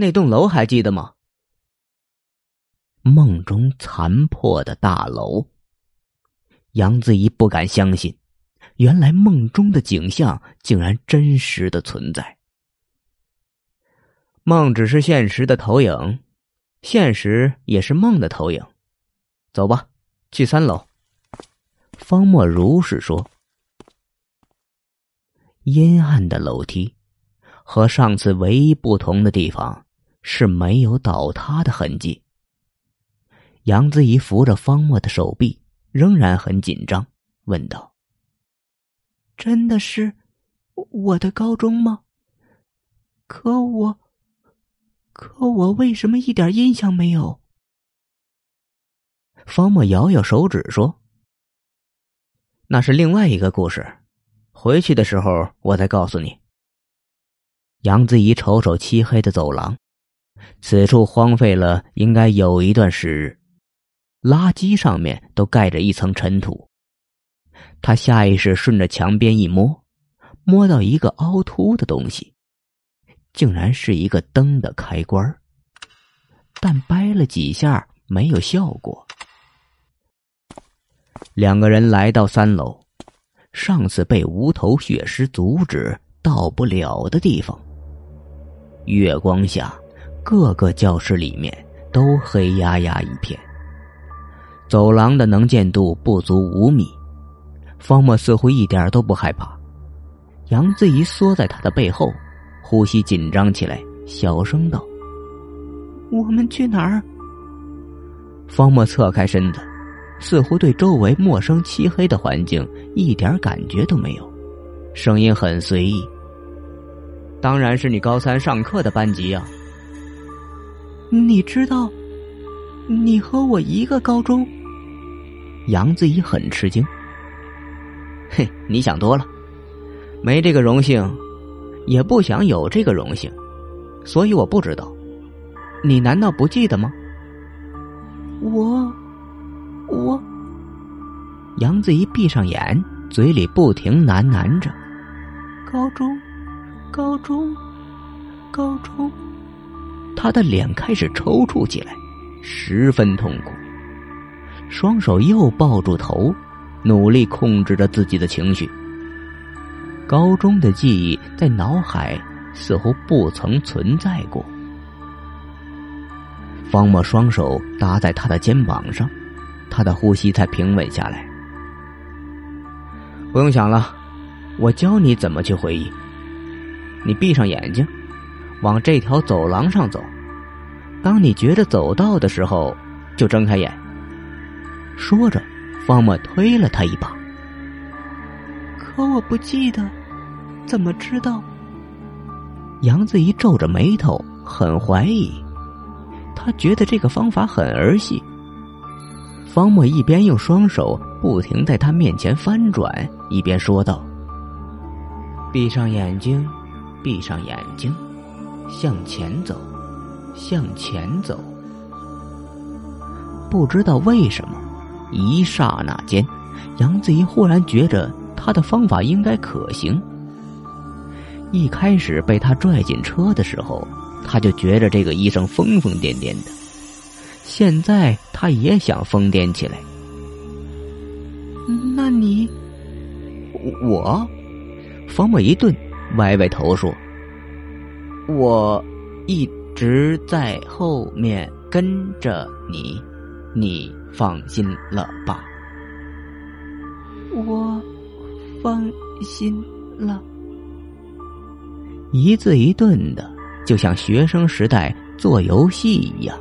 那栋楼还记得吗？梦中残破的大楼。杨子怡不敢相信，原来梦中的景象竟然真实的存在。梦只是现实的投影，现实也是梦的投影。走吧，去三楼。方莫如是说。阴暗的楼梯，和上次唯一不同的地方是没有倒塌的痕迹。杨子怡扶着方莫的手臂，仍然很紧张，问道：“真的是我的高中吗？可我，可我为什么一点印象没有？”方莫摇摇手指说：“那是另外一个故事。”回去的时候，我再告诉你。杨子怡瞅瞅漆黑的走廊，此处荒废了应该有一段时日，垃圾上面都盖着一层尘土。他下意识顺着墙边一摸，摸到一个凹凸的东西，竟然是一个灯的开关但掰了几下没有效果。两个人来到三楼。上次被无头血尸阻止到不了的地方。月光下，各个教室里面都黑压压一片。走廊的能见度不足五米，方墨似乎一点都不害怕。杨子怡缩在他的背后，呼吸紧张起来，小声道：“我们去哪儿？”方墨侧开身子。似乎对周围陌生漆黑的环境一点感觉都没有，声音很随意。当然是你高三上课的班级呀。你知道，你和我一个高中。杨子怡很吃惊。嘿，你想多了，没这个荣幸，也不想有这个荣幸，所以我不知道。你难道不记得吗？我。我，杨子怡闭上眼，嘴里不停喃喃着：“高中，高中，高中。”他的脸开始抽搐起来，十分痛苦。双手又抱住头，努力控制着自己的情绪。高中的记忆在脑海似乎不曾存在过。方墨双手搭在他的肩膀上。他的呼吸才平稳下来。不用想了，我教你怎么去回忆。你闭上眼睛，往这条走廊上走。当你觉得走到的时候，就睁开眼。说着，方墨推了他一把。可我不记得，怎么知道？杨子怡皱着眉头，很怀疑。他觉得这个方法很儿戏。方墨一边用双手不停在他面前翻转，一边说道：“闭上眼睛，闭上眼睛，向前走，向前走。”不知道为什么，一刹那间，杨子怡忽然觉着他的方法应该可行。一开始被他拽进车的时候，他就觉着这个医生疯疯癫癫的。现在他也想疯癫起来。那你，我，方墨一顿，歪歪头说：“我一直在后面跟着你，你放心了吧？”我放心了。一字一顿的，就像学生时代做游戏一样。